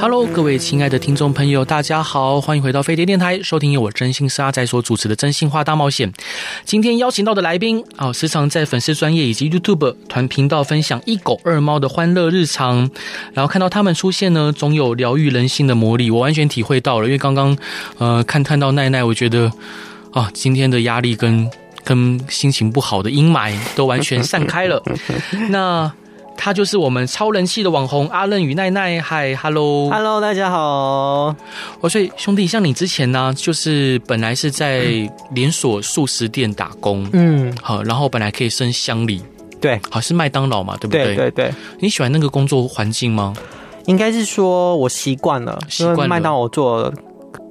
Hello，各位亲爱的听众朋友，大家好，欢迎回到飞碟电台，收听由我征信社阿仔所主持的《真心话大冒险》。今天邀请到的来宾啊、时常在粉丝专业以及 YouTube 团频道分享一狗二猫的欢乐日常，然后看到他们出现呢，总有疗愈人心的魔力，我完全体会到了。因为刚刚呃看看到奈奈，我觉得啊、今天的压力跟跟心情不好的阴霾都完全散开了。那。他就是我们超人气的网红阿任与奈奈。嗨，Hello，Hello，大家好。我说兄弟，像你之前呢，就是本来是在连锁素食店打工，嗯，好，然后本来可以升乡里，对，好是麦当劳嘛，对不对？对对对。你喜欢那个工作环境吗？应该是说我习惯了，习惯麦当劳做了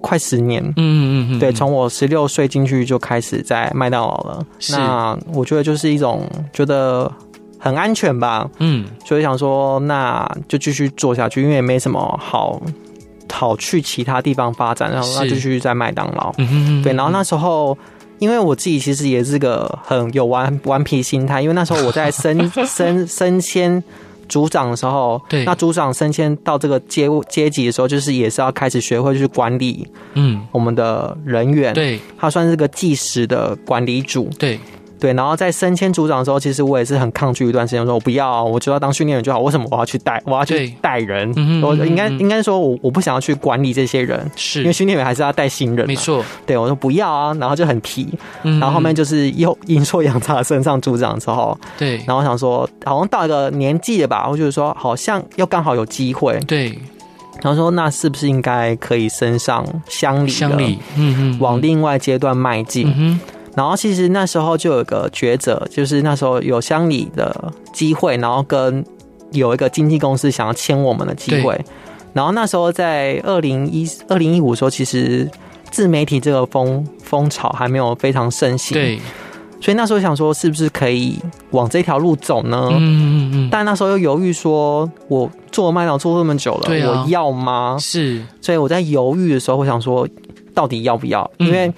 快十年，嗯嗯嗯，对，从我十六岁进去就开始在麦当劳了。是，那我觉得就是一种觉得。很安全吧，嗯，所以想说那就继续做下去，因为也没什么好好去其他地方发展，然后那就继续在麦当劳，嗯哼哼，对，然后那时候因为我自己其实也是个很有顽顽皮心态，因为那时候我在升升 升迁组长的时候，对，那组长升迁到这个阶阶级的时候，就是也是要开始学会去管理，嗯，我们的人员，对，他算是个计时的管理组，对。对，然后在升迁组长的时候，其实我也是很抗拒一段时间，我说我不要、啊，我就要当训练员就好。为什么我要去带？我要去带人？嗯、我应该应该说我我不想要去管理这些人，是因为训练员还是要带新人。没错，对我说不要啊，然后就很皮。然后后面就是又 阴错阳差升上组长之后，对，然后我想说好像到一个年纪了吧，我就是说好像又刚好有机会，对，然后说那是不是应该可以升上乡里，乡里，嗯嗯，往另外阶段迈进。嗯然后其实那时候就有个抉择，就是那时候有乡里的机会，然后跟有一个经纪公司想要签我们的机会。然后那时候在二零一二零一五的时候，其实自媒体这个风风潮还没有非常盛行。对。所以那时候想说，是不是可以往这条路走呢？嗯嗯嗯。但那时候又犹豫，说我做麦当劳做这么久了，我要吗？是。所以我在犹豫的时候，我想说，到底要不要？因为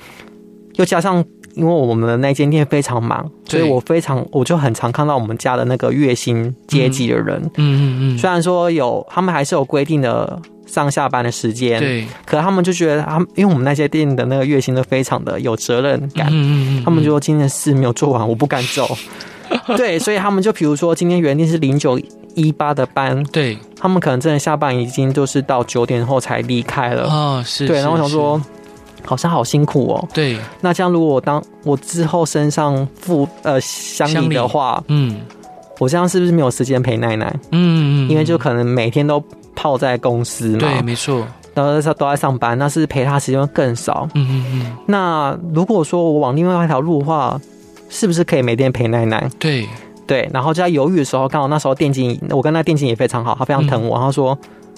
又加上。因为我们的那间店非常忙，所以我非常我就很常看到我们家的那个月薪阶级的人。嗯嗯嗯。虽然说有他们还是有规定的上下班的时间，对，可他们就觉得他们，因为我们那些店的那个月薪都非常的有责任感。嗯嗯他们就说今天的事没有做完，我不敢走。对，所以他们就比如说今天原定是零九一八的班，对，他们可能真的下班已经就是到九点后才离开了。哦，是。对，然后我想说。好像好辛苦哦。对，那这样如果我当我之后身上负呃乡里的话，嗯，我这样是不是没有时间陪奶奶？嗯嗯，因为就可能每天都泡在公司嘛。对，没错。然后他都在上班，那是陪他时间更少。嗯嗯嗯。那如果说我往另外一条路的话，是不是可以每天陪奶奶？对对。然后就在犹豫的时候，刚好那时候电竞，我跟那电竞也非常好，他非常疼我，嗯、他说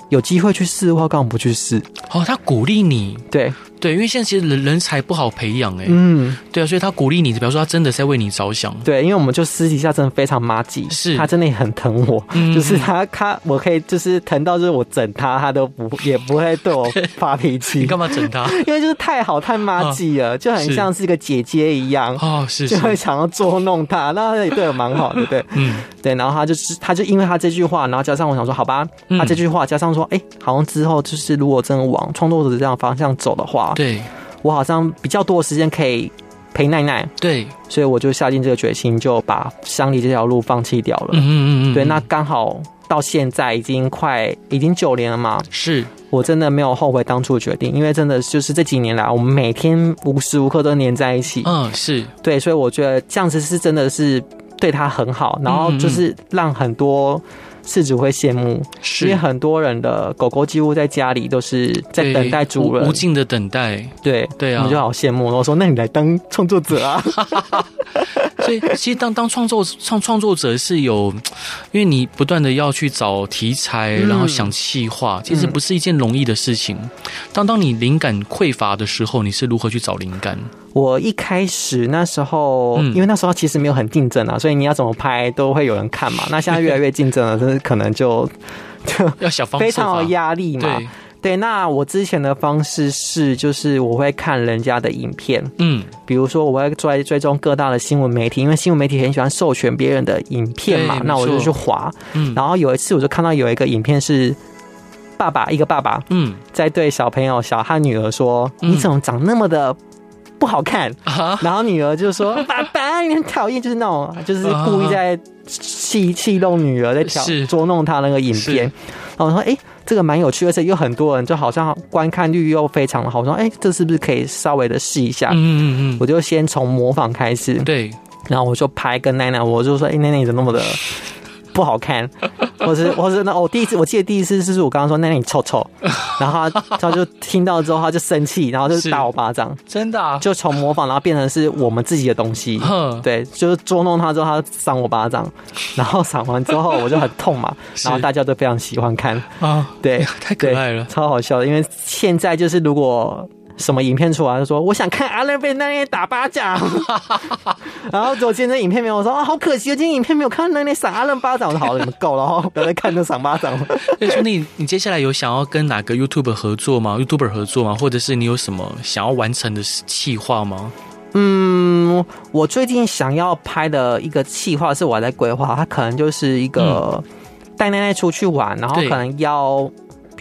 有机会去试的话，干嘛不去试？哦，他鼓励你。对。对，因为现在其实人人才不好培养哎，嗯，对啊，所以他鼓励你，比方说他真的是在为你着想。对，因为我们就私底下真的非常妈鸡，是他真的也很疼我，嗯、就是他他我可以就是疼到就是我整他，他都不也不会对我发脾气。你干嘛整他？因为就是太好太妈鸡了，哦，就很像是一个姐姐一样哦，是，是就会想要捉弄他，那他也对我蛮好的，对，嗯，对，然后他就是他就因为他这句话，然后加上我想说好吧，他这句话加上说哎，好像之后就是如果真的往创作者这样方向走的话。对，我好像比较多的时间可以陪奈奈，对，所以我就下定这个决心，就把乡里这条路放弃掉了。嗯嗯嗯，对，那刚好到现在已经快已经九年了嘛，是我真的没有后悔当初的决定，因为真的就是这几年来，我们每天无时无刻都黏在一起。嗯，是对，所以我觉得这样子是真的是对他很好，然后就是让很多。饲主会羡慕，因为很多人的狗狗几乎在家里都是在等待主人，无尽的等待。对对啊，我就好羡慕。我说：“那你来当创作者啊！”所以其实当当创作创创作者是有，因为你不断的要去找题材，然后想企划，其实不是一件容易的事情。当当你灵感匮乏的时候，你是如何去找灵感？我一开始那时候，因为那时候其实没有很竞争啊，所以你要怎么拍都会有人看嘛。那现在越来越竞争了，就是可能就就要小方非常有压力嘛。对，那我之前的方式是，就是我会看人家的影片，嗯，比如说我会追追踪各大的新闻媒体，因为新闻媒体很喜欢授权别人的影片嘛，那我就去划，嗯，然后有一次我就看到有一个影片是爸爸，一个爸爸，嗯，在对小朋友小汉女儿说，你怎么长那么的不好看？然后女儿就说，爸爸你很讨厌，就是那种就是故意在戏戏弄女儿，在挑捉弄她那个影片，然后我说，哎。这个蛮有趣，而且有很多人，就好像观看率又非常的好。我说，哎，这是不是可以稍微的试一下？嗯嗯嗯，我就先从模仿开始。对，然后我就拍跟奈奈，我就说，哎，奈奈你怎么那么的？不好看，或是或是那我第一次，我记得第一次是我刚刚说那你臭臭，然后他他就听到之后他就生气，然后就打我巴掌，真的，啊，就从模仿然后变成是我们自己的东西，对，就是捉弄他之后他赏我巴掌，然后赏完之后我就很痛嘛，然后大家都非常喜欢看。啊，对，太可爱了，超好笑的，因为现在就是如果。什么影片出来就说我想看阿伦被奈奈打巴掌，然后我今天影片没有，我说啊好可惜，今天影片没有看到奈奈赏阿伦巴掌，我说好了，你们够了哈，不要再看那赏巴掌了。所 以兄弟，你接下来有想要跟哪个 YouTuber 合作吗？YouTuber 合作吗？或者是你有什么想要完成的计划吗？嗯，我最近想要拍的一个计划是我在规划，它可能就是一个带奶奶出去玩，然后可能要。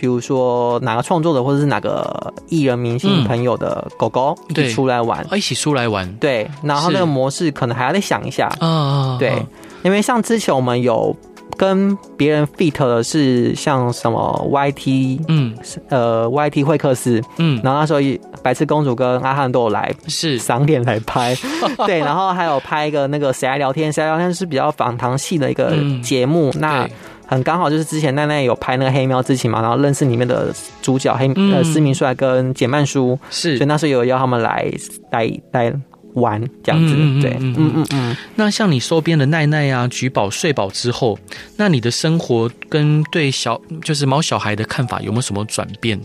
比如说哪个创作者或者是哪个艺人明星朋友的狗狗一起出来玩，一起出来玩，对，然后那个模式可能还要再想一下，啊，对，因为像之前我们有跟别人 feat 的是像什么 YT，嗯，呃，YT 会客室，嗯，然后那时候白痴公主跟阿汉都有来，是。赏脸来拍，对，然后还有拍一个那个谁来聊天，谁来聊天是比较访谈系的一个节目，那。很刚好就是之前奈奈有拍那个黑喵之情嘛，然后认识里面的主角黑呃施明帅跟简曼书，是，所以那时候有邀他们来来来玩这样子，对，嗯嗯嗯。那像你收编的奈奈啊、菊宝睡宝之后，那你的生活跟对小就是毛小孩的看法有没有什么转变？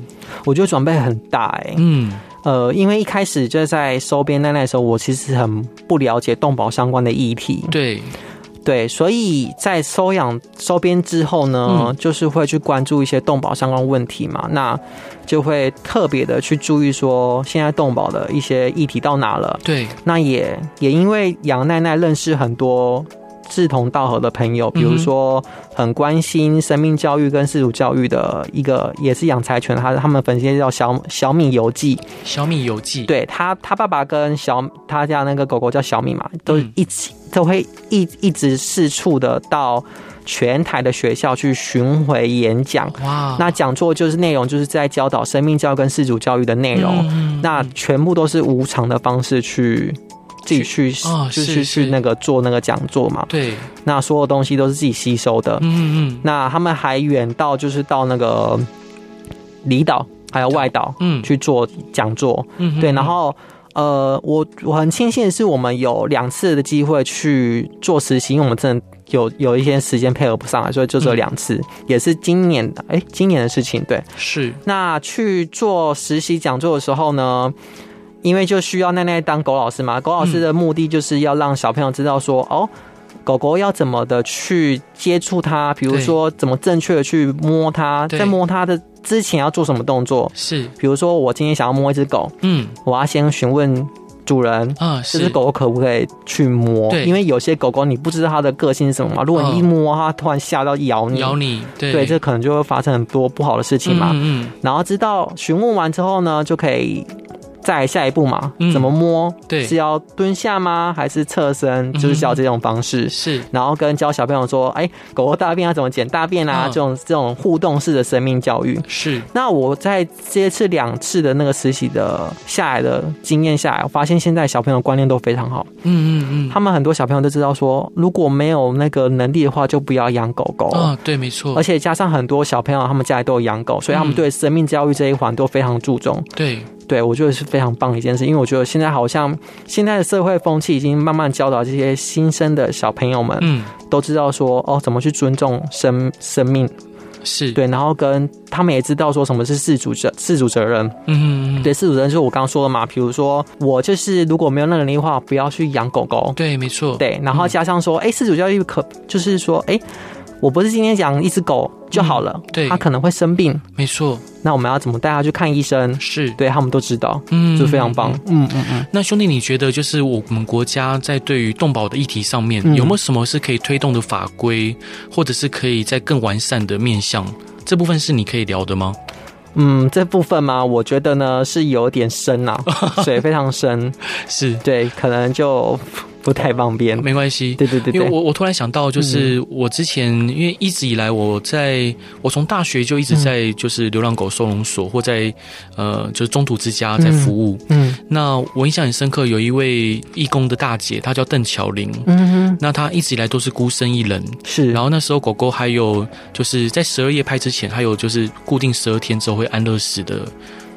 我觉得转变很大哎、欸，嗯呃，因为一开始就在收编奈奈的时候，我其实很不了解动保相关的议题，对。对，所以在收养收编之后呢，嗯、就是会去关注一些动保相关问题嘛，那就会特别的去注意说现在动保的一些议题到哪了。对，那也也因为杨奈奈认识很多志同道合的朋友，比如说很关心生命教育跟世俗教育的一个，也是养柴犬，他他们粉丝叫小小米游记，小米游记，对他他爸爸跟小他家那个狗狗叫小米嘛，都一起。嗯都会一一直四处的到全台的学校去巡回演讲。哇！那讲座就是内容，就是在教导生命教育跟世俗教育的内容。嗯、那全部都是无偿的方式去自己去，哦、就是去那个做那个讲座嘛。对。那所有东西都是自己吸收的。嗯嗯。那他们还远到就是到那个离岛还有外岛，嗯，去做讲座。嗯。对，然后。呃，我我很庆幸的是，我们有两次的机会去做实习，因为我们真的有有一些时间配合不上来，所以就只有两次，嗯、也是今年的，哎，今年的事情，对，是。那去做实习讲座的时候呢，因为就需要奈奈当狗老师嘛，狗老师的目的就是要让小朋友知道说，嗯、哦，狗狗要怎么的去接触它，比如说怎么正确的去摸它，在摸它的。之前要做什么动作？是，比如说我今天想要摸一只狗，嗯，我要先询问主人，啊，这只狗狗可不可以去摸？对，因为有些狗狗你不知道它的个性是什么嘛，如果你一摸它突然吓到咬你，咬你，对，对，这可能就会发生很多不好的事情嘛。嗯，然后知道询问完之后呢，就可以。再下一步嘛，怎么摸？对，是要蹲下吗？还是侧身？就是教这种方式。是，然后跟教小朋友说，哎，狗狗大便要怎么捡大便啊？这种这种互动式的生命教育。是。那我在这次两次的那个实习的下来的经验下来，我发现现在小朋友观念都非常好。嗯嗯嗯。他们很多小朋友都知道说，如果没有那个能力的话，就不要养狗狗。啊，对，没错。而且加上很多小朋友，他们家里都有养狗，所以他们对生命教育这一环都非常注重。对。对，我觉得是非常棒的一件事，因为我觉得现在好像现在的社会风气已经慢慢教导这些新生的小朋友们，嗯，都知道说哦，怎么去尊重生生命。是对，然后跟他们也知道说什么是自主责自主责任，嗯，对，自主责任就是我刚刚说的嘛，比如说我就是如果没有那能力的话，不要去养狗狗，对，没错，对，然后加上说，哎、嗯，饲主教育可就是说，哎。我不是今天讲一只狗就好了，嗯、对，它可能会生病，没错。那我们要怎么带它去看医生？是对他们都知道，嗯，就非常棒，嗯嗯嗯。那兄弟，你觉得就是我们国家在对于动保的议题上面，有没有什么是可以推动的法规，或者是可以在更完善的面向？这部分是你可以聊的吗？嗯，这部分嘛，我觉得呢是有点深啊，水非常深，是对，可能就。不太方便，没关系。对对对，因为我我突然想到，就是我之前，因为一直以来我在，我从大学就一直在就是流浪狗收容所或在呃就是中途之家在服务。嗯，那我印象很深刻，有一位义工的大姐，她叫邓巧玲。嗯哼，那她一直以来都是孤身一人。是，然后那时候狗狗还有就是在十二夜拍之前，还有就是固定十二天之后会安乐死的。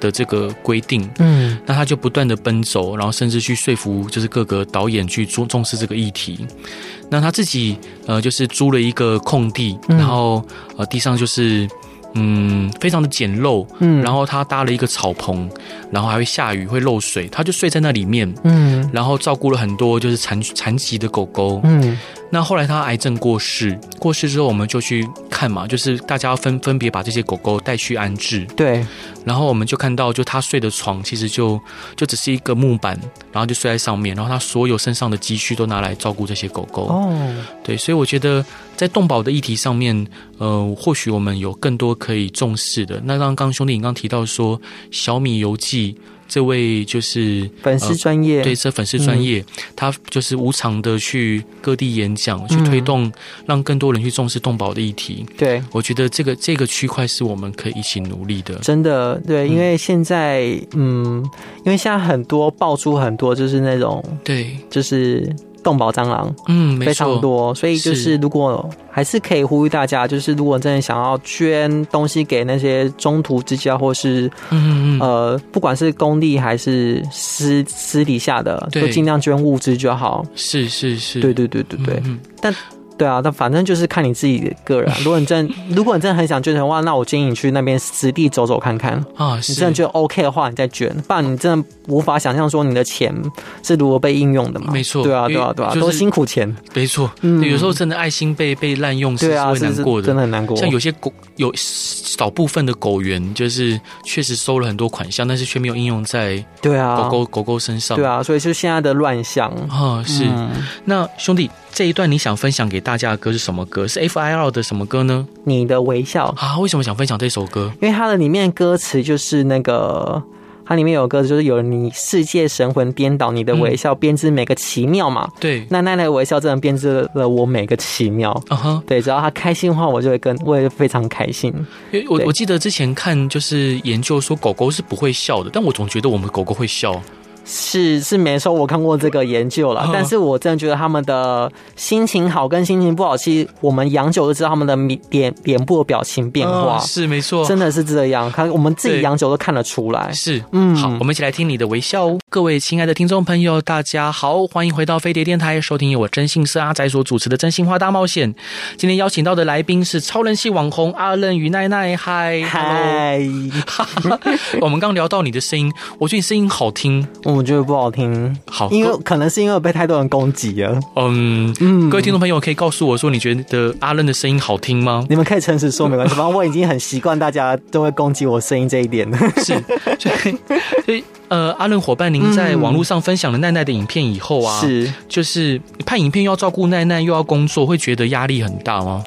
的这个规定，嗯，那他就不断的奔走，然后甚至去说服，就是各个导演去重重视这个议题。那他自己呃，就是租了一个空地，然后呃，地上就是嗯，非常的简陋，嗯，然后他搭了一个草棚，然后还会下雨会漏水，他就睡在那里面，嗯，然后照顾了很多就是残残疾的狗狗，嗯。那后来他癌症过世，过世之后我们就去看嘛，就是大家分分别把这些狗狗带去安置。对，然后我们就看到，就他睡的床其实就就只是一个木板，然后就睡在上面，然后他所有身上的积蓄都拿来照顾这些狗狗。哦，对，所以我觉得在动保的议题上面，呃，或许我们有更多可以重视的。那刚刚兄弟你刚刚提到说小米游记。这位就是粉丝专业，呃、对，这粉丝专业，嗯、他就是无偿的去各地演讲，去推动，让更多人去重视动保的议题。对，我觉得这个这个区块是我们可以一起努力的。真的，对，因为现在，嗯，嗯，因为现在很多爆出很多就是那种，对，就是。动保蟑螂，嗯，非常多，所以就是。如果还是可以呼吁大家，就是如果真的想要捐东西给那些中途之家，或是嗯嗯呃，不管是公立还是私私底下的，都尽量捐物资就好。是是是，对对对对对，但。对啊，但反正就是看你自己的个人。如果你真，如果你真的很想捐钱的话，那我建议你去那边实地走走看看啊。你真的觉得 OK 的话，你再捐。不然你真的无法想象说你的钱是如何被应用的嘛？没错，对啊，对啊，对啊，都辛苦钱。没错，嗯，有时候真的爱心被被滥用，是会难过的，真的很难过。像有些狗，有少部分的狗园，就是确实收了很多款项，但是却没有应用在对啊狗狗狗狗身上。对啊，所以就现在的乱象啊，是。那兄弟。这一段你想分享给大家的歌是什么歌？是 F.I.L 的什么歌呢？你的微笑啊？为什么想分享这首歌？因为它的里面歌词就是那个，它里面有歌词就是有你世界神魂颠倒，你的微笑编织每个奇妙嘛。对，那奈奈的微笑真的编织了我每个奇妙。嗯哼，对，只要他开心的话，我就会跟，我也非常开心。因为我我记得之前看就是研究说狗狗是不会笑的，但我总觉得我们狗狗会笑。是是没错，我看过这个研究了，但是我真的觉得他们的心情好跟心情不好，其实我们养久都知道他们的脸脸部的表情变化，是没错，真的是这样，看我们自己养久都看得出来。是，嗯，好，我们一起来听你的微笑哦。各位亲爱的听众朋友，大家好，欢迎回到飞碟电台，收听由我征信社阿仔所主持的《真心话大冒险》。今天邀请到的来宾是超人气网红阿任与奈奈，嗨嗨，我们刚聊到你的声音，我觉得你声音好听。我觉得不好听，好，因为可能是因为我被太多人攻击了。嗯嗯，各位听众朋友可以告诉我说，你觉得阿任的声音好听吗？你们可以诚实说，没关系，反正我已经很习惯大家都会攻击我声音这一点了。是，所以所以呃，阿任伙伴，您在网络上分享了奈奈的影片以后啊，是，就是拍影片又要照顾奈奈，又要工作，会觉得压力很大吗？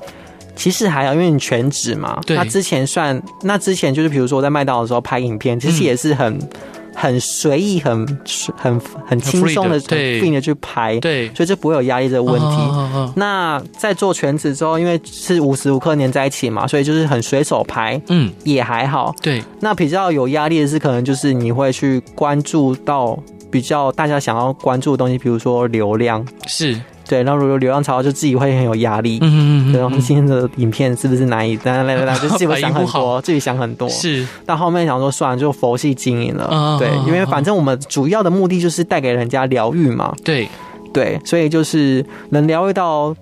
其实还好，因为你全职嘛。对。那之前算，那之前就是比如说我在麦当劳的时候拍影片，其实也是很。很随意，很很很轻松的，很 free 的去拍，对，所以就不会有压力这个问题。Oh, oh, oh, oh. 那在做全职之后，因为是无时无刻黏在一起嘛，所以就是很随手拍，嗯，也还好。对，那比较有压力的是，可能就是你会去关注到比较大家想要关注的东西，比如说流量，是对，然后如果流量超，就自己会很有压力。嗯嗯嗯。然后今天的影片是不是难以？来来来来，就自己会想很多，自己想很多。是。到后面想说，算了，就佛系经营了。对，因为反正我们主要的目的就是带给人家疗愈嘛。对对，所以就是能疗愈到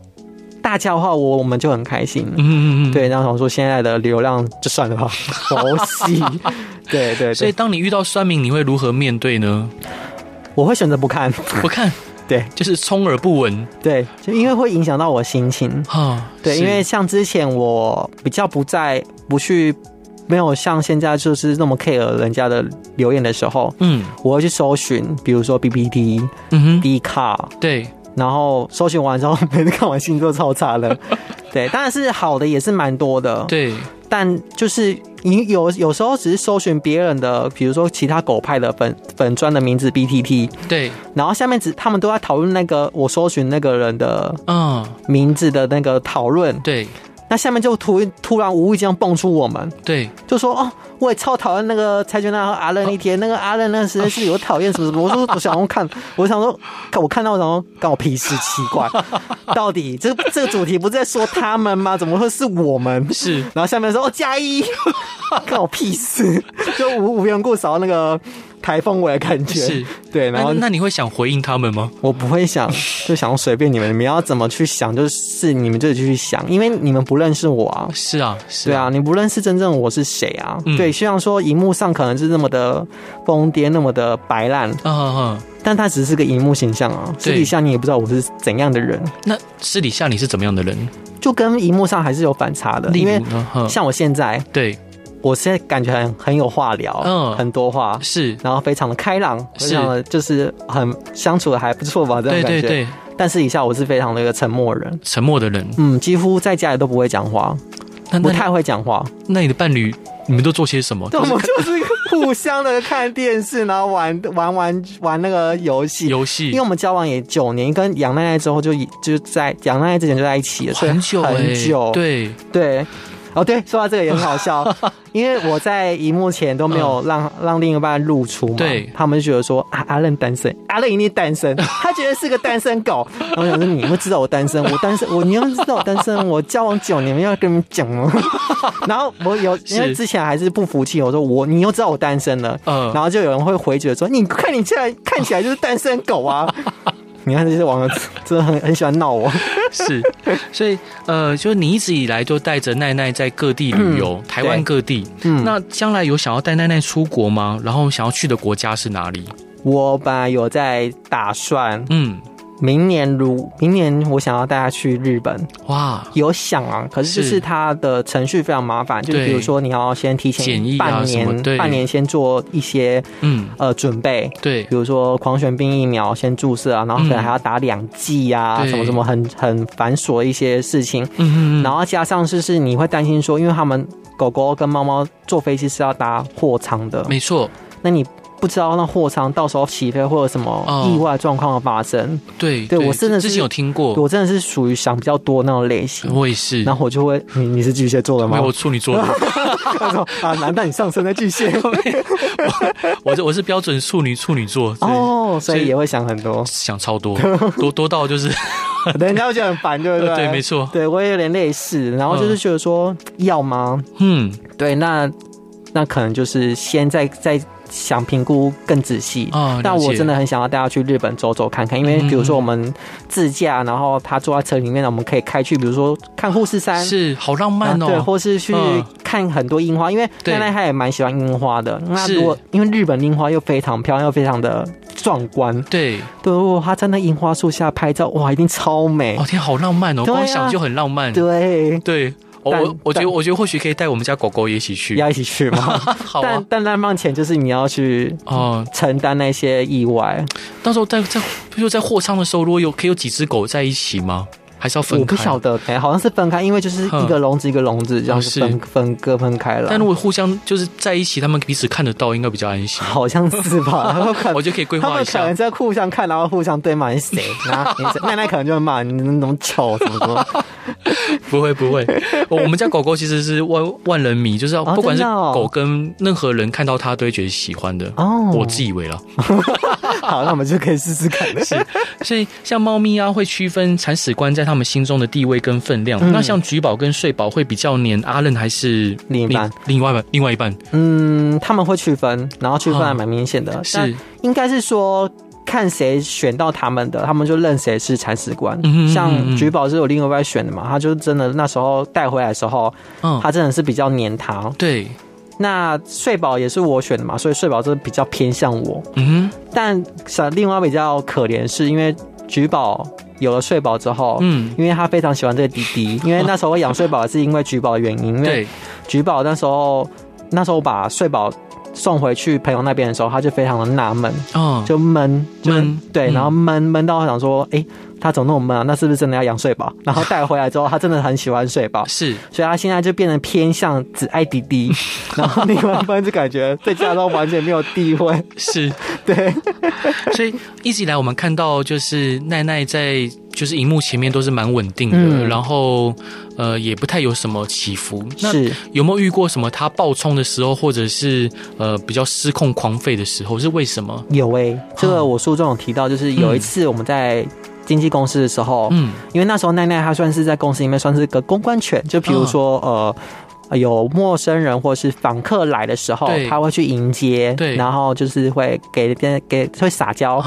大家的话，我我们就很开心。嗯嗯嗯。对，然后想说现在的流量就算了吧，佛系。对对。所以当你遇到酸民，你会如何面对呢？我会选择不看，不看。对，就是充耳不闻。对，就因为会影响到我心情。哈，对，因为像之前我比较不在，不去，没有像现在就是那么 care 人家的留言的时候，嗯，我会去搜寻，比如说 PTT，嗯哼，Dcard，对，然后搜寻完之后，每次看完心情都超差的。对，当然是好的也是蛮多的。对。但就是你有有时候只是搜寻别人的，比如说其他狗派的粉粉砖的名字 BTT，对，然后下面只他们都在讨论那个我搜寻那个人的嗯。名字的那个讨论，对。那下面就突突然无意间蹦出我们，对，就说哦，我也超讨厌那个蔡娟娜和阿任一天，那个阿任那实在是有讨厌什么什么。我说我想要看，我想说，我看到我想说关我屁事，奇怪，到底这这个主题不是在说他们吗？怎么会是我们？是，然后下面说哦加一，关我屁事，就无无缘故扫那个。台风我的感觉是 对，然后那你会想回应他们吗？我不会想，就想随便你们，你们要怎么去想，就是你们自己去想，因为你们不认识我啊。是啊，是啊，对啊，你不认识真正我是谁啊？嗯、对，虽然说荧幕上可能是那么的疯癫，那么的白烂，嗯嗯嗯，但他只是个荧幕形象啊，私底下你也不知道我是怎样的人。那私底下你是怎么样的人？就跟荧幕上还是有反差的，因为像我现在对。我现在感觉很很有话聊，嗯，很多话是，然后非常的开朗，非常的就是很相处的还不错吧，这种感觉。对对对。但私底下我是非常的一个沉默人，沉默的人，嗯，几乎在家里都不会讲话，不太会讲话。那你的伴侣，你们都做些什么？我们就是互相的看电视，然后玩 玩玩玩那个游戏。游戏。因为我们交往也九年，跟杨奈奈之后就就在杨奈奈之前就在一起了，很久很久。对对。哦，对，说到这个也很好笑，因为我在荧幕前都没有让、嗯、让另一半露出嘛，对，他们就觉得说啊，阿任单身，阿任一定单身，他觉得是个单身狗。然后我想说，你们知道我单身，我单身，我你要知道我单身，我交往久，你们，要跟你们讲吗？然后我有，因为之前还是不服气，我说我，你又知道我单身了，嗯，然后就有人会回绝说，你看你现在看起来就是单身狗啊。你看这些网友真的很很喜欢闹我，是，所以呃，就是你一直以来都带着奈奈在各地旅游，嗯、台湾各地。嗯，那将来有想要带奈奈出国吗？然后想要去的国家是哪里？我本来有在打算，嗯。明年如明年，我想要带他去日本。哇，有想啊，可是就是他的程序非常麻烦，就比如说你要先提前半年，半年先做一些嗯。呃准备，对，比如说狂犬病疫苗先注射啊，然后可能还要打两剂啊，什么什么很很繁琐的一些事情。嗯嗯，然后加上就是你会担心说，因为他们狗狗跟猫猫坐飞机是要搭货舱的，没错，那你。不知道那货舱到时候起飞会有什么意外状况的发生？哦、对，对我真的是之前有听过，我真的是属于想比较多那种类型。我也是，然后我就会，你你是巨蟹座的吗？我处女座的。啊，难道你上升在巨蟹？我是我是标准处女处女座哦，所以也会想很多，想超多，多多到就是人家会觉得很烦，对不对？对，没错，对我也有点类似，然后就是觉得说要吗？嗯，对，那那可能就是先在在。想评估更仔细，哦，但我真的很想要带他去日本走走看看，因为比如说我们自驾，然后他坐在车里面，我们可以开去，比如说看富士山，是好浪漫哦，对，或是去看很多樱花，因为奈奈他也蛮喜欢樱花的。那如果因为日本樱花又非常漂亮，又非常的壮观，对，对，如果他在那樱花树下拍照，哇，一定超美！哦天，好浪漫哦，光想就很浪漫，对。对。我我觉得我觉得或许可以带我们家狗狗一起去，要一起去吗？好啊。但但那目前就是你要去哦承担那些意外。到时候在在比如在货仓的时候，如果有可以有几只狗在一起吗？还是要分开？我不晓得，哎，好像是分开，因为就是一个笼子一个笼子这样子分分割分开了。但如果互相就是在一起，他们彼此看得到，应该比较安心。好像是吧？我就可以规划一下。可能在互相看，然后互相对骂谁？然后奈奈可能就会骂你那么丑什么什么。不会不会，我们家狗狗其实是万万人迷，就是要不管是狗跟任何人看到它都会觉得喜欢的。哦，我自以为了。好，那我们就可以试试看了。是，所以像猫咪啊，会区分铲屎官在他们心中的地位跟分量。嗯、那像橘宝跟睡宝会比较黏阿任还是另一半？另外一半，另外一半。嗯，他们会区分，然后区分还蛮明显的。哦、是，应该是说。看谁选到他们的，他们就认谁是铲屎官。嗯、像橘宝是有另外一选的嘛，他就真的那时候带回来的时候，嗯，他真的是比较黏他。对，那睡宝也是我选的嘛，所以睡宝真的比较偏向我。嗯但想另外比较可怜是因为橘宝有了睡宝之后，嗯，因为他非常喜欢这个弟弟，因为那时候我养睡宝是因为橘宝的原因，因为橘宝那时候那时候我把睡宝。送回去朋友那边的时候，他就非常的纳闷，哦，就闷闷，对，然后闷闷到想说，哎、欸，他怎么那么闷啊？那是不是真的要养睡宝？然后带回来之后，他真的很喜欢睡宝，是，所以他现在就变成偏向只爱弟弟，然后另外一半就感觉在家中完全没有地位，是 对，所以一直以来我们看到就是奈奈在。就是荧幕前面都是蛮稳定的，嗯、然后呃也不太有什么起伏。那有没有遇过什么他爆冲的时候，或者是呃比较失控狂吠的时候？是为什么？有诶、欸，这个我书中有提到，就是有一次我们在经纪公司的时候，嗯，因为那时候奈奈她算是在公司里面算是个公关犬，就比如说呃有陌生人或是访客来的时候，他会去迎接，对，然后就是会给给给会撒娇，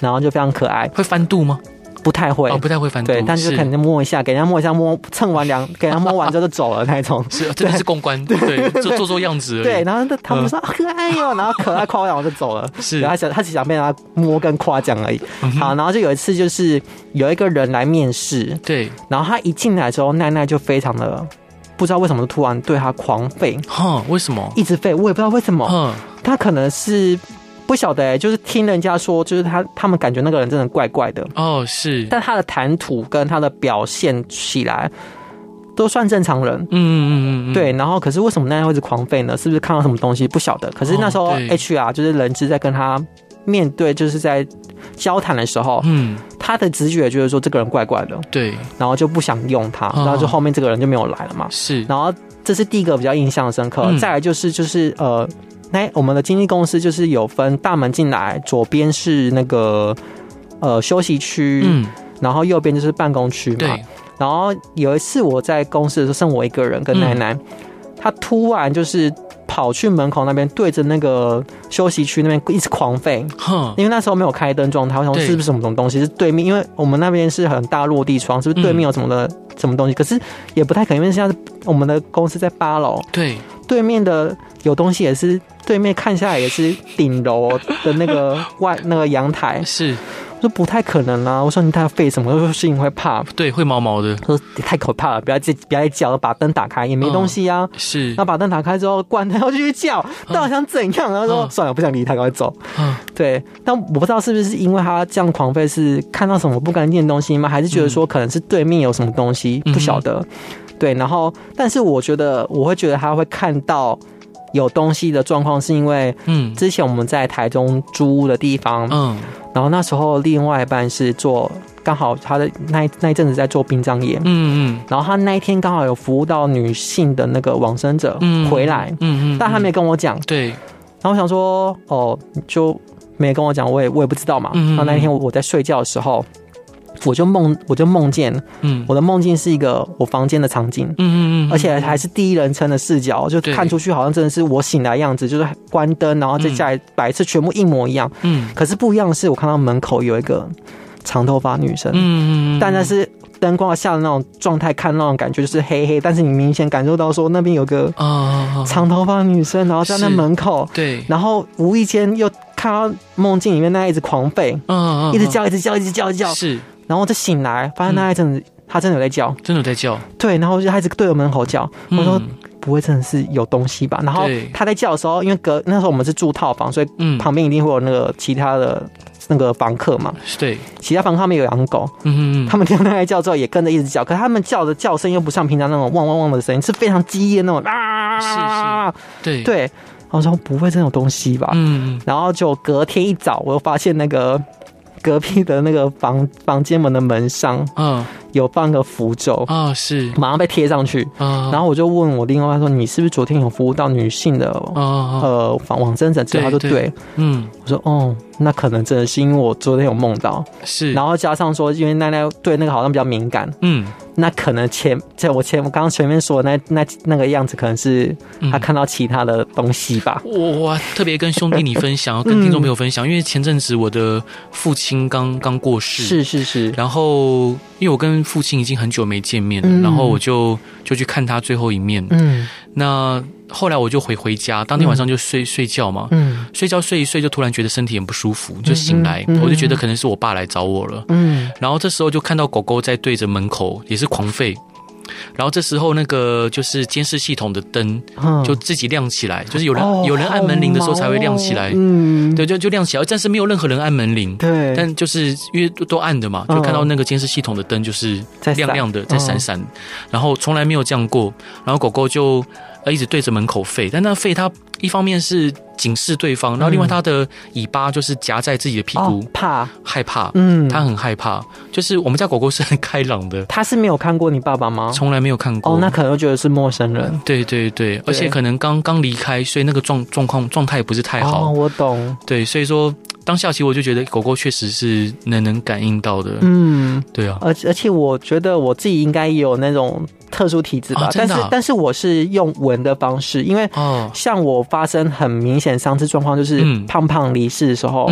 然后就非常可爱。会翻肚吗？不太会，哦，不太会翻肚，对，但是肯定摸一下，给人家摸一下，摸蹭完两，给人家摸完之后就走了那种，是，真的是公关，对，对做做做样子，对，然后他们说可爱哟，然后可爱夸完我就走了，是，他想他只想被他摸跟夸奖而已，好，然后就有一次就是有一个人来面试，对，然后他一进来之后，奈奈就非常的不知道为什么突然对他狂吠，哼，为什么？一直吠，我也不知道为什么，嗯，他可能是。不晓得就是听人家说，就是他他们感觉那个人真的怪怪的哦，是，但他的谈吐跟他的表现起来都算正常人，嗯嗯嗯，对。然后可是为什么那样会是狂吠呢？是不是看到什么东西不晓得？可是那时候 HR 就是人质在跟他面对，就是在交谈的时候，嗯，他的直觉就是说这个人怪怪的，对，然后就不想用他，然后就后面这个人就没有来了嘛，是。然后这是第一个比较印象深刻，再来就是就是呃。那我们的经纪公司就是有分大门进来，左边是那个呃休息区，嗯，然后右边就是办公区嘛。对。然后有一次我在公司的时候，剩我一个人跟奶奶，她突然就是跑去门口那边，对着那个休息区那边一直狂吠。哼。因为那时候没有开灯状态，我想说是不是什么东西？是对面，因为我们那边是很大落地窗，是不是对面有什么的什么东西？可是也不太可能，因为现在我们的公司在八楼。对。对面的有东西也是。对面看下来也是顶楼的那个 外那个阳台，是我说不太可能啊！我说你太费什么？我说心里会怕，对，会毛毛的。说太可怕了，不要再不要再叫了，把灯打开也没东西啊。是，那把灯打开之后关灯，然后继续叫，到底想怎样？然后说算了，不想理他，赶快走。嗯，对。但我不知道是不是因为他这样狂吠是看到什么不干净的东西吗？还是觉得说可能是对面有什么东西？不晓得。对，然后但是我觉得我会觉得他会看到。有东西的状况是因为，嗯，之前我们在台中租屋的地方，嗯，然后那时候另外一半是做，刚好他的那那一阵子在做殡葬业，嗯嗯，然后他那一天刚好有服务到女性的那个往生者回来，嗯嗯，但他没跟我讲，对，然后我想说，哦，就没跟我讲，我也我也不知道嘛，然后那天我我在睡觉的时候。我就梦，我就梦见，嗯，我的梦境是一个我房间的场景，嗯嗯嗯，而且还是第一人称的视角，就看出去好像真的是我醒来的样子，就是关灯，然后在家里摆设全部一模一样，嗯，可是不一样的是，我看到门口有一个长头发女生，嗯嗯，但那是灯光下的那种状态，看那种感觉就是黑黑，但是你明显感受到说那边有个啊长头发女生，然后在那门口，对，然后无意间又看到梦境里面那一直狂吠，嗯嗯，一直叫，一直叫，一直叫，一直叫，是。然后我就醒来，发现那一阵子他真的有在叫，真的有在叫。对，然后就他一直对着门口叫。我说不会真的是有东西吧？然后他在叫的时候，因为隔那时候我们是住套房，所以旁边一定会有那个其他的那个房客嘛。对，其他房客他们有养狗，嗯嗯，他们听到他在叫之后也跟着一直叫。可是他们叫的叫声又不像平常那种汪汪汪的声音，是非常激烈那种啊。是是，对对。然后说不会真的有东西吧？嗯，然后就隔天一早，我又发现那个。隔壁的那个房房间门的门上，嗯，有放个符咒啊，是马上被贴上去，然后我就问我另外一半说：“你是不是昨天有服务到女性的呃往往生者？”之后他说：“对，嗯，我说哦，那可能真的是因为我昨天有梦到，是，然后加上说，因为奈奈对那个好像比较敏感，嗯。那可能前在我前我刚刚前面说的那那那个样子，可能是他看到其他的东西吧。我、嗯、我特别跟兄弟你分享，跟听众朋友分享，嗯、因为前阵子我的父亲刚刚过世，是是是。然后因为我跟父亲已经很久没见面了，嗯、然后我就就去看他最后一面。嗯，那。后来我就回回家，当天晚上就睡、嗯、睡觉嘛，嗯，睡觉睡一睡就突然觉得身体很不舒服，就醒来，嗯嗯、我就觉得可能是我爸来找我了，嗯，然后这时候就看到狗狗在对着门口也是狂吠，然后这时候那个就是监视系统的灯就自己亮起来，嗯、就是有人、哦、有人按门铃的时候才会亮起来，嗯，对，就就亮起来，但是没有任何人按门铃，对，但就是因为都暗的嘛，就看到那个监视系统的灯就是亮亮的在闪。闪，嗯、然后从来没有这样过，然后狗狗就。呃，一直对着门口吠，但那吠它一方面是警示对方，然后另外它的尾巴就是夹在自己的屁股，怕害怕，嗯，它很害怕。就是我们家狗狗是很开朗的，它是没有看过你爸爸吗？从来没有看过。哦，那可能觉得是陌生人。对对对，而且可能刚刚离开，所以那个状状况状态也不是太好。哦，我懂。对，所以说。当下其实我就觉得狗狗确实是能能感应到的，嗯，对啊，而而且我觉得我自己应该也有那种特殊体质吧，但是但是我是用闻的方式，因为像我发生很明显伤势状况，就是胖胖离世的时候，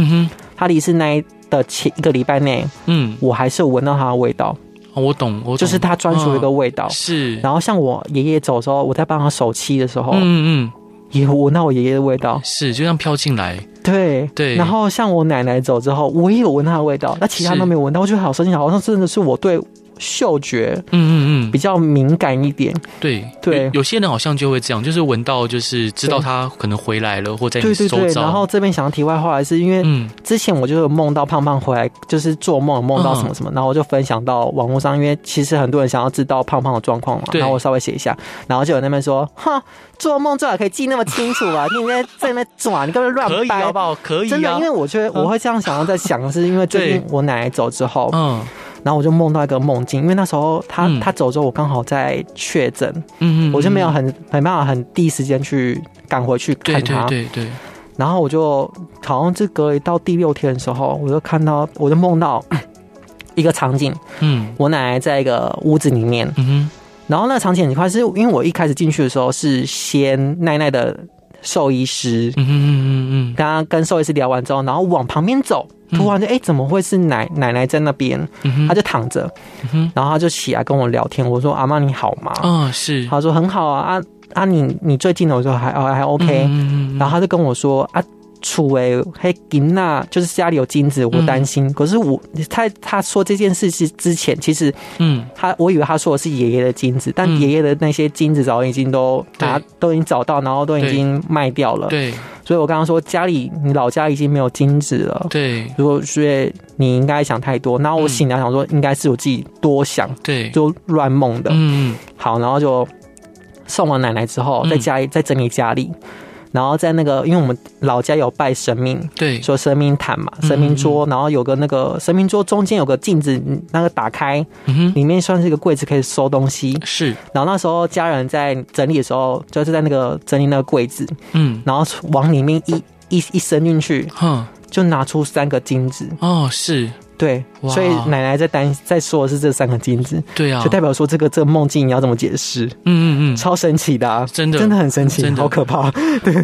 他离世那的前一个礼拜内，嗯，我还是闻到他的味道，我懂，我懂，就是他专属的一个味道，是。然后像我爷爷走的时候，我在帮他守七的时候，嗯嗯。也闻到我爷爷的味道，是就这样飘进来。对对，然后像我奶奶走之后，我也有闻到他的味道，那其他都没有闻到。我觉得好神奇，好像真的是我对。嗅觉，嗯嗯嗯，比较敏感一点。对对，有些人好像就会这样，就是闻到，就是知道他可能回来了，或在。对对对。然后这边想要题外话，是因为之前我就有梦到胖胖回来，就是做梦梦到什么什么，然后我就分享到网络上，因为其实很多人想要知道胖胖的状况嘛，然后我稍微写一下，然后就有那边说，哈，做梦最好可以记那么清楚啊，你应该在那边转，你根本乱掰，好不好？可以，真的，因为我觉得我会这样想要在想，是因为最近我奶奶走之后，嗯。然后我就梦到一个梦境，因为那时候他、嗯、他走之后，我刚好在确诊，嗯嗯，我就没有很没办法很第一时间去赶回去看他，对对对，对。然后我就好像这隔一到第六天的时候，我就看到，我就梦到一个场景，嗯，我奶奶在一个屋子里面，嗯哼，然后那个场景很快，是因为我一开始进去的时候是先奈奈的兽医师，嗯嗯嗯嗯，刚刚跟兽医师聊完之后，然后往旁边走。突然就哎、欸，怎么会是奶奶奶在那边？嗯、哼他就躺着，然后他就起来跟我聊天。我说：“阿妈你好吗？”嗯，是。他说：“很好啊，啊啊你，你你最近的我说还还 OK。嗯”然后他就跟我说：“啊。”楚诶，嘿，金娜就是家里有金子，我担心。嗯、可是我他他说这件事是之前，其实嗯，他我以为他说的是爷爷的金子，但爷爷的那些金子早已经都他对都已经找到，然后都已经卖掉了。对，所以我刚刚说家里你老家已经没有金子了。对，如果所以你应该想太多。然后我醒来想说，应该是我自己多想，对，就乱梦的。嗯，好，然后就送完奶奶之后，在家里再整理家里。然后在那个，因为我们老家有拜神明，对，说神明坛嘛，神明桌，然后有个那个神明桌中间有个镜子，那个打开，嗯里面算是一个柜子，可以收东西。是，然后那时候家人在整理的时候，就是在那个整理那个柜子，嗯，然后往里面一一一伸进去，哼，就拿出三个金子。哦，是。对，所以奶奶在担在说的是这三个金子，对啊，就代表说这个这个梦境你要怎么解释？嗯嗯嗯，超神奇的，啊，真的真的很神奇，好可怕，对，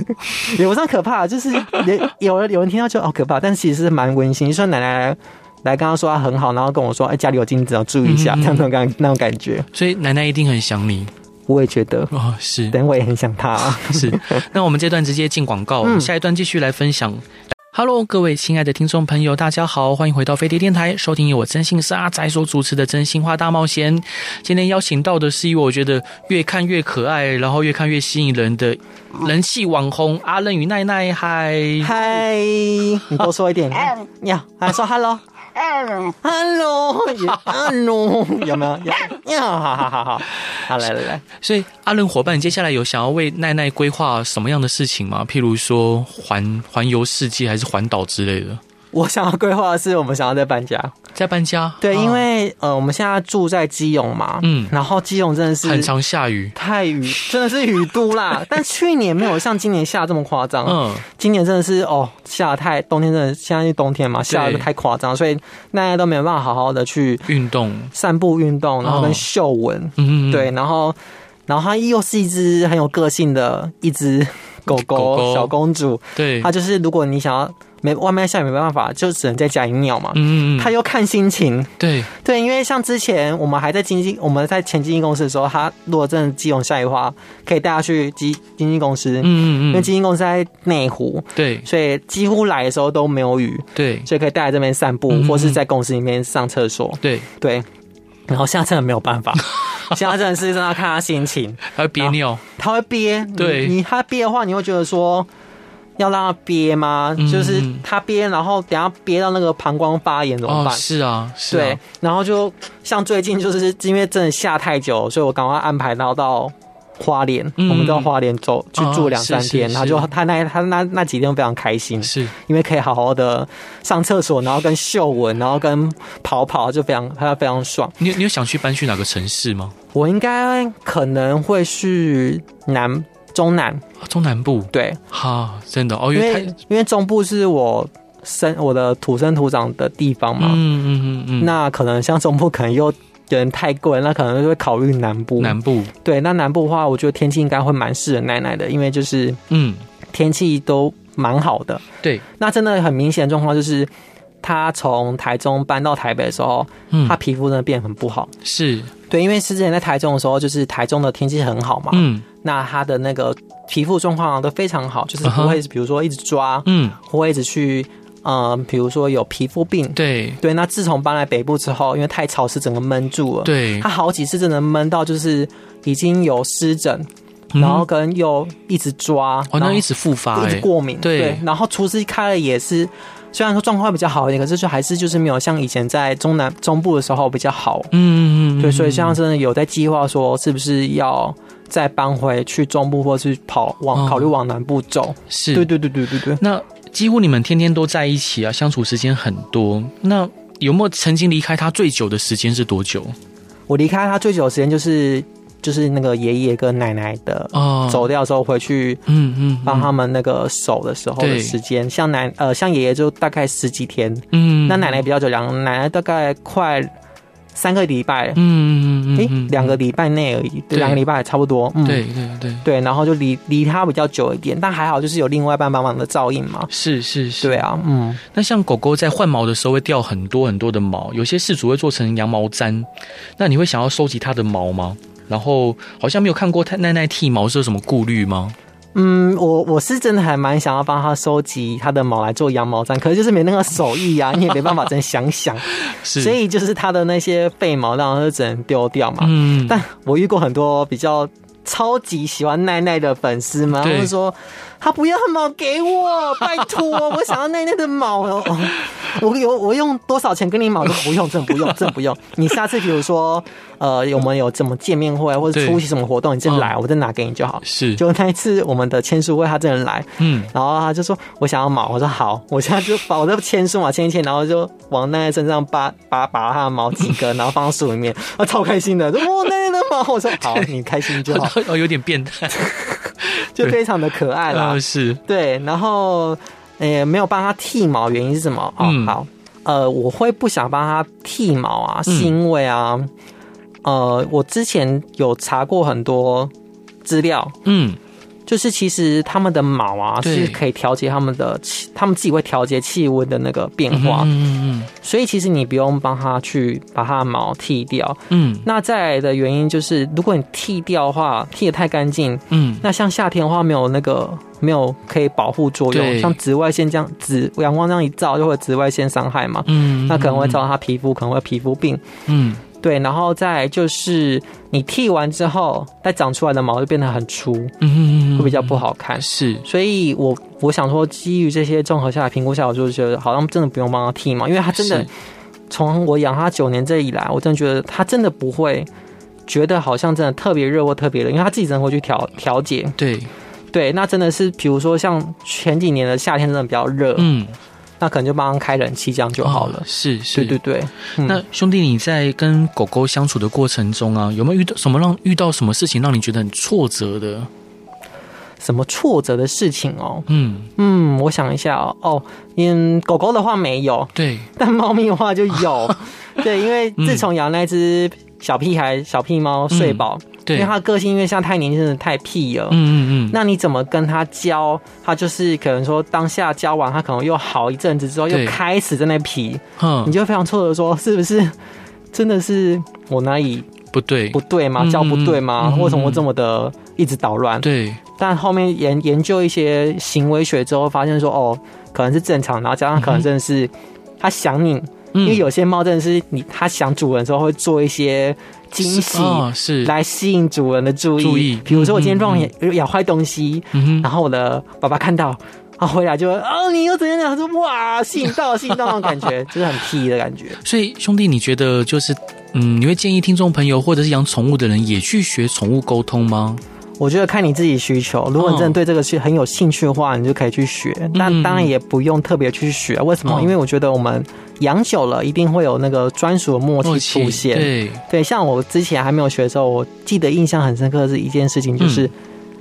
也不算可怕，就是也有人有人听到就好可怕，但是其实是蛮温馨。就说奶奶来刚刚说她很好，然后跟我说哎家里有金子要注意一下，这样那种感那种感觉，所以奶奶一定很想你，我也觉得哦是，等我也很想她，是。那我们这段直接进广告，下一段继续来分享。Hello，各位亲爱的听众朋友，大家好，欢迎回到飞碟电台，收听由我真心是阿仔所主持的《真心话大冒险》。今天邀请到的是一位我觉得越看越可爱，然后越看越吸引人的人气网红阿任与奈奈。嗨嗨，你多说一点，你好，还说 Hello。Hello，阿伦，有没有？有，好好好好，好来来来。所以阿伦伙伴，你接下来有想要为奈奈规划什么样的事情吗？譬如说环环游世界，还是环岛之类的？我想要规划的是，我们想要再搬家，再搬家。对，因为呃，我们现在住在基隆嘛，嗯，然后基隆真的是很常下雨，太雨，真的是雨都啦。但去年没有像今年下这么夸张，嗯，今年真的是哦，下得太冬天真的，现在是冬天嘛，下的太夸张，所以大家都没有办法好好的去运动、散步、运动，然后跟嗅闻，嗯，对，然后，然后它又是一只很有个性的一只狗狗。小公主，对，它就是如果你想要。没外面下雨没办法，就只能在家里尿嘛。嗯，他又看心情。对对，因为像之前我们还在经纪，我们在前经纪公司的时候，他如果真的基隆下雨的话，可以带他去经经纪公司。嗯嗯嗯。因为经纪公司在内湖。对。所以几乎来的时候都没有雨。对。所以可以带来这边散步，或是在公司里面上厕所。对对。然后现在真的没有办法，现在真的是真的要看他心情。他会憋尿。他会憋。对。你他憋的话，你会觉得说。要让他憋吗？嗯、就是他憋，然后等下憋到那个膀胱发炎怎么办？哦、是啊，是啊。对，然后就像最近就是因为真的下太久，所以我赶快安排到到花莲，嗯、我们到花莲走去住两三天。他、哦、就他那他那那几天非常开心，是因为可以好好的上厕所，然后跟嗅闻，然后跟跑跑，就非常他非常爽。你你有想去搬去哪个城市吗？我应该可能会去南。中南，中南部，对，哈，真的哦，因为因为中部是我生我的土生土长的地方嘛，嗯嗯嗯嗯，那可能像中部可能又有点太贵，那可能就会考虑南部，南部，对，那南部的话，我觉得天气应该会蛮适合奶奶的，因为就是嗯，天气都蛮好的，对，那真的很明显的状况就是，他从台中搬到台北的时候，嗯，他皮肤真的变很不好，是。对，因为是之前在台中的时候，就是台中的天气很好嘛，嗯。那他的那个皮肤状况都非常好，就是不会，比如说一直抓，嗯，不会一直去，嗯，比如说有皮肤病，对。对。那自从搬来北部之后，因为太潮湿，整个闷住了，对。他好几次真的闷到就是已经有湿疹，然后跟又一直抓，哦，那一直复发，一直过敏，对。然后厨师开了也是，虽然说状况会比较好一点，可是就还是就是没有像以前在中南中部的时候比较好，嗯嗯嗯。对，所以像真的有在计划说是不是要。再搬回去中部，或是跑往考虑往南部走，是对对对对对对。那几乎你们天天都在一起啊，相处时间很多。那有没有曾经离开他最久的时间是多久？我离开他最久的时间就是就是那个爷爷跟奶奶的哦。走掉之后回去，嗯嗯，帮他们那个守的时候的时间。像奶呃像爷爷就大概十几天，嗯，那奶奶比较久，两奶奶大概快。三个礼拜，嗯嗯嗯，诶，两个礼拜内而已，对，两个礼拜还差不多，嗯，对对对。对，然后就离离他比较久一点，但还好，就是有另外一半帮忙的照应嘛，是是是，对啊，嗯，那像狗狗在换毛的时候会掉很多很多的毛，有些事主会做成羊毛毡，那你会想要收集它的毛吗？然后好像没有看过太奈奈剃毛是有什么顾虑吗？嗯，我我是真的还蛮想要帮他收集他的毛来做羊毛毡，可是就是没那个手艺啊，你也没办法真想想，所以就是他的那些废毛，然后就只能丢掉嘛。嗯，但我遇过很多比较超级喜欢奈奈的粉丝嘛，对或者说。他不要毛给我，拜托，我想要奈奈的毛哦。我有我用多少钱跟你毛都不用，真的不用，真的不用。你下次比如说，呃，我们有怎么见面会或者出席什么活动，你真来，我再拿给你就好。是，就那一次我们的签书会，他真的来，嗯，然后他就说我想要毛，我说好，我现在就把我的签书嘛签一签，然后就往奈奈身上拔拔拔他的毛几根，然后放到书里面，他超开心的，说哇奈奈的毛，我说好，你开心就好。哦，有点变态。就非常的可爱了，呃、是对，然后也没有帮他剃毛，原因是什么？嗯、哦，好，呃，我会不想帮他剃毛啊，是因为啊，嗯、呃，我之前有查过很多资料，嗯。就是其实它们的毛啊是可以调节它们的气，它们自己会调节气温的那个变化。嗯嗯，所以其实你不用帮它去把它的毛剃掉。嗯，那再来的原因就是，如果你剃掉的话，剃得太干净，嗯，那像夏天的话没有那个没有可以保护作用，像紫外线这样紫阳光这样一照，就会紫外线伤害嘛。嗯，那可能会造成它皮肤可能会皮肤病。嗯。对，然后再就是你剃完之后，再长出来的毛就变得很粗，嗯，会比较不好看。是，所以我我想说，基于这些综合下来评估下，我就觉得好像真的不用帮他剃毛，因为他真的从我养他九年这以来，我真的觉得他真的不会觉得好像真的特别热或特别冷，因为他自己真的会去调调节。对对，那真的是比如说像前几年的夏天真的比较热，嗯。那可能就帮他开冷气这样就好了。哦、是是，对对对。嗯、那兄弟，你在跟狗狗相处的过程中啊，有没有遇到什么让遇到什么事情让你觉得很挫折的？什么挫折的事情哦？嗯嗯，我想一下哦。哦，嗯，狗狗的话没有，对，但猫咪的话就有。对，因为自从养那只小屁孩、小屁猫睡饱，对，因为他个性因为像太年轻，真的太屁了。嗯嗯嗯。那你怎么跟他教？他就是可能说当下教完，他可能又好一阵子之后又开始在那皮，嗯，你就非常挫折，说是不是真的是我哪里不对不对吗？教不对吗？为什么会这么的一直捣乱？对。但后面研研究一些行为学之后，发现说哦，可能是正常，然后加上可能真的是他想你，嗯、因为有些猫真的是你，它想主人的时候会做一些惊喜，是来吸引主人的注意。注意，比如说我今天撞咬咬坏东西，嗯、然后我的爸爸看到，他回来就会哦，你又怎样讲？说哇，吸引到，吸引到那种感觉，就是很屁的感觉。所以兄弟，你觉得就是嗯，你会建议听众朋友或者是养宠物的人也去学宠物沟通吗？我觉得看你自己需求，如果你真的对这个是很有兴趣的话，你就可以去学。那当然也不用特别去学，为什么？因为我觉得我们养久了，一定会有那个专属的默契出现。对对，像我之前还没有学的时候，我记得印象很深刻的是一件事情，就是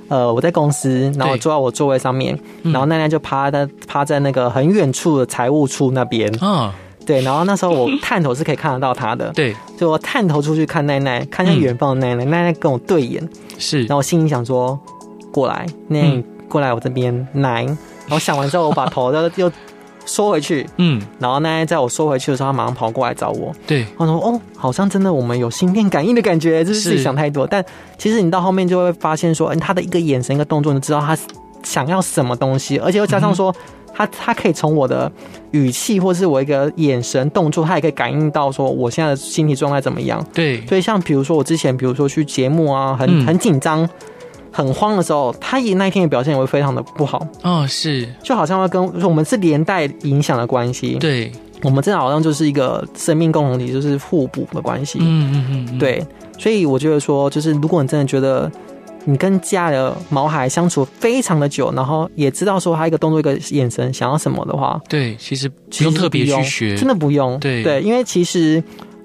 呃，我在公司，然后坐在我座位上面，然后奈奈就趴在趴在那个很远处的财务处那边。嗯，对，然后那时候我探头是可以看得到他的。对，就我探头出去看奈奈，看见远方的奈奈，奈奈跟我对眼。是，然后我心里想说，过来，那你过来我这边来。然后想完之后，我把头又又缩回去。嗯，然后奈奈，在我缩回去的时候，他马上跑过来找我。对，我说哦，好像真的我们有心电感应的感觉，就是自己想太多。但其实你到后面就会发现说，嗯，他的一个眼神、一个动作，你就知道他想要什么东西，而且又加上说。嗯他他可以从我的语气，或是我一个眼神动作，他也可以感应到说我现在的心理状态怎么样。对，所以像比如说我之前，比如说去节目啊，很很紧张、很慌的时候，他也那一天的表现也会非常的不好。哦，是，就好像要跟我们是连带影响的关系。对，我们真的好像就是一个生命共同体，就是互补的关系。嗯嗯嗯，对，所以我觉得说，就是如果你真的觉得。你跟家的毛孩相处非常的久，然后也知道说他一个动作一个眼神想要什么的话，对，其实不用特别去学，真的不用。对。对，因为其实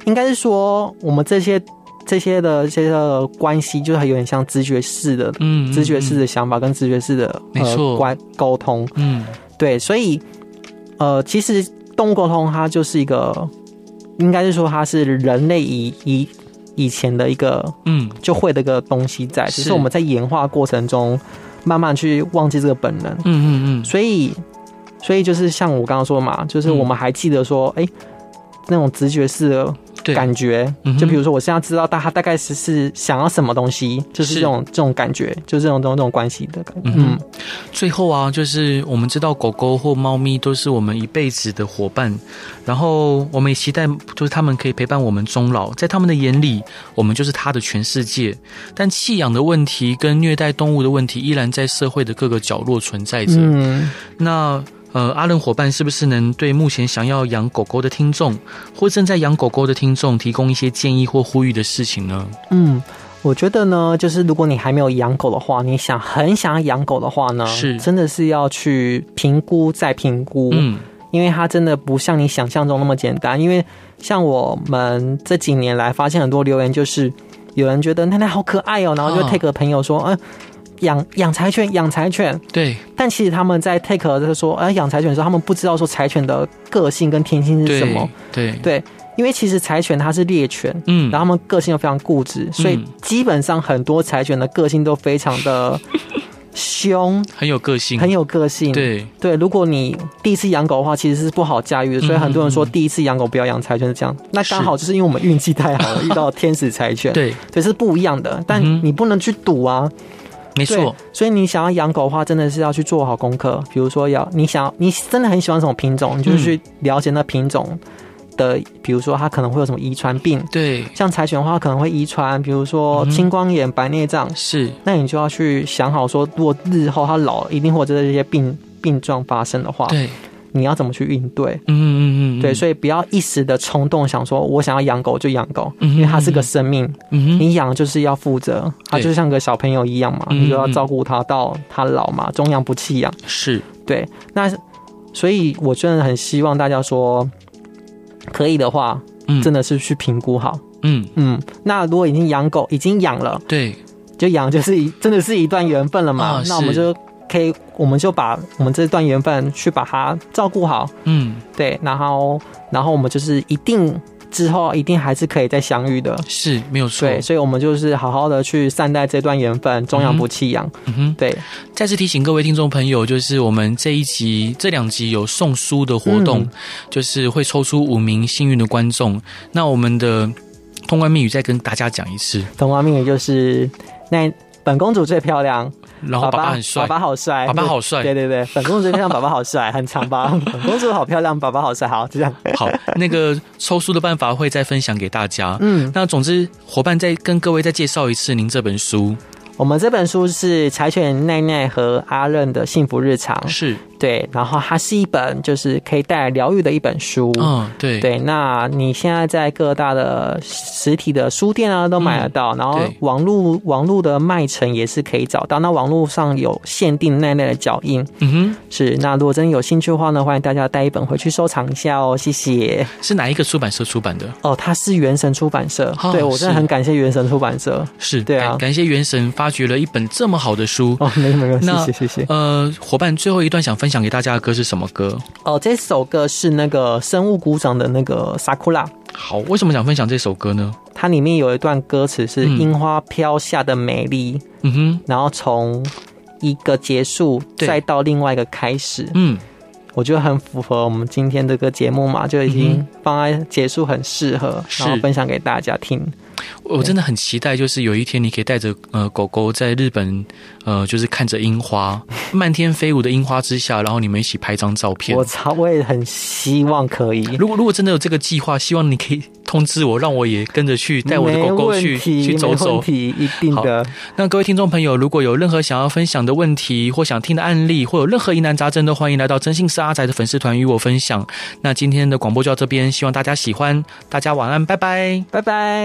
应该是说我们这些这些的这些的关系，就是有点像直觉式的，嗯，直觉式的想法跟直觉式的没错。关沟通，嗯，对，所以呃，其实动物沟通它就是一个，应该是说它是人类以以。以前的一个嗯，就会的一个东西在，只是我们在演化过程中慢慢去忘记这个本能。嗯嗯嗯。所以，所以就是像我刚刚说的嘛，就是我们还记得说，哎，那种直觉式的。感觉，就比如说，我现在知道大他大概是是想要什么东西，就是这种这种感觉，就是这种这种这种关系的感觉。嗯，最后啊，就是我们知道狗狗或猫咪都是我们一辈子的伙伴，然后我们也期待就是他们可以陪伴我们终老，在他们的眼里，我们就是他的全世界。但弃养的问题跟虐待动物的问题依然在社会的各个角落存在着。嗯，那。呃，阿伦伙伴是不是能对目前想要养狗狗的听众，或正在养狗狗的听众提供一些建议或呼吁的事情呢？嗯，我觉得呢，就是如果你还没有养狗的话，你想很想养狗的话呢，是真的是要去评估再评估，嗯，因为它真的不像你想象中那么简单。因为像我们这几年来发现很多留言，就是有人觉得奶奶好可爱哦，然后就 take 个朋友说，嗯、哦。养养柴犬，养柴犬，对。但其实他们在 take 就是说，哎，养柴犬的时候，他们不知道说柴犬的个性跟天性是什么。对对，对，因为其实柴犬它是猎犬，嗯，然后他们个性又非常固执，所以基本上很多柴犬的个性都非常的凶，很有个性，很有个性。对对，如果你第一次养狗的话，其实是不好驾驭的，所以很多人说第一次养狗不要养柴犬是这样。那刚好就是因为我们运气太好了，遇到天使柴犬，对，所以是不一样的。但你不能去赌啊。没错，所以你想要养狗的话，真的是要去做好功课。比如说要，要你想，你真的很喜欢什么品种，你就去了解那品种的。嗯、比如说，它可能会有什么遗传病。对，像柴犬的话，可能会遗传，比如说青光眼、白内障。是，那你就要去想好说，如果日后它老了，一定会有这些病病状发生的话。对。你要怎么去应对？嗯嗯嗯，对，所以不要一时的冲动，想说我想要养狗就养狗，因为它是个生命，你养就是要负责，它就像个小朋友一样嘛，你就要照顾它到它老嘛，终养不弃养。是。对，那所以我真的很希望大家说，可以的话，嗯，真的是去评估好。嗯。嗯，那如果已经养狗，已经养了，对，就养就是一真的是一段缘分了嘛。哦、那我们就可以，我们就把我们这段缘分去把它照顾好。嗯，对，然后然后我们就是一定。之后一定还是可以再相遇的，是没有错。对，所以我们就是好好的去善待这段缘分，终养不弃养。嗯哼，对。再次提醒各位听众朋友，就是我们这一集、这两集有送书的活动，嗯、就是会抽出五名幸运的观众。那我们的通关密语再跟大家讲一次，通关密语就是那。本公主最漂亮，然后爸爸很帅，爸爸好帅，爸爸好帅，对对对，本公主最漂亮，爸爸好帅，很长吧？本公主好漂亮，爸爸好帅，好，就这样。好，那个抽书的办法会再分享给大家。嗯，那总之，伙伴再跟各位再介绍一次您这本书。我们这本书是柴犬奈奈和阿任的幸福日常，是。对，然后它是一本就是可以带来疗愈的一本书。嗯，对对。那你现在在各大的实体的书店啊都买得到，嗯、然后网络网络的卖城也是可以找到。那网络上有限定奈奈的脚印。嗯哼，是。那如果真有兴趣的话呢，欢迎大家带一本回去收藏一下哦，谢谢。是哪一个出版社出版的？哦，它是原神出版社。哦、对我真的很感谢原神出版社。是，对啊感，谢原神发掘了一本这么好的书。哦，没有没有，谢谢谢谢。呃，伙伴最后一段想分享。讲给大家的歌是什么歌？哦，这首歌是那个生物鼓掌的那个《Sakura》。好，为什么想分享这首歌呢？它里面有一段歌词是“樱花飘下的美丽”，嗯哼，然后从一个结束再到另外一个开始，嗯，我觉得很符合我们今天这个节目嘛，就已经放在结束很适合，然后分享给大家听。我真的很期待，就是有一天你可以带着呃狗狗在日本，呃，就是看着樱花 漫天飞舞的樱花之下，然后你们一起拍张照片。我操，我也很希望可以。如果如果真的有这个计划，希望你可以通知我，让我也跟着去带我的狗狗去去走走。一定的。那各位听众朋友，如果有任何想要分享的问题，或想听的案例，或有任何疑难杂症，都欢迎来到真信是阿宅的粉丝团与我分享。那今天的广播就到这边，希望大家喜欢。大家晚安，拜拜，拜拜。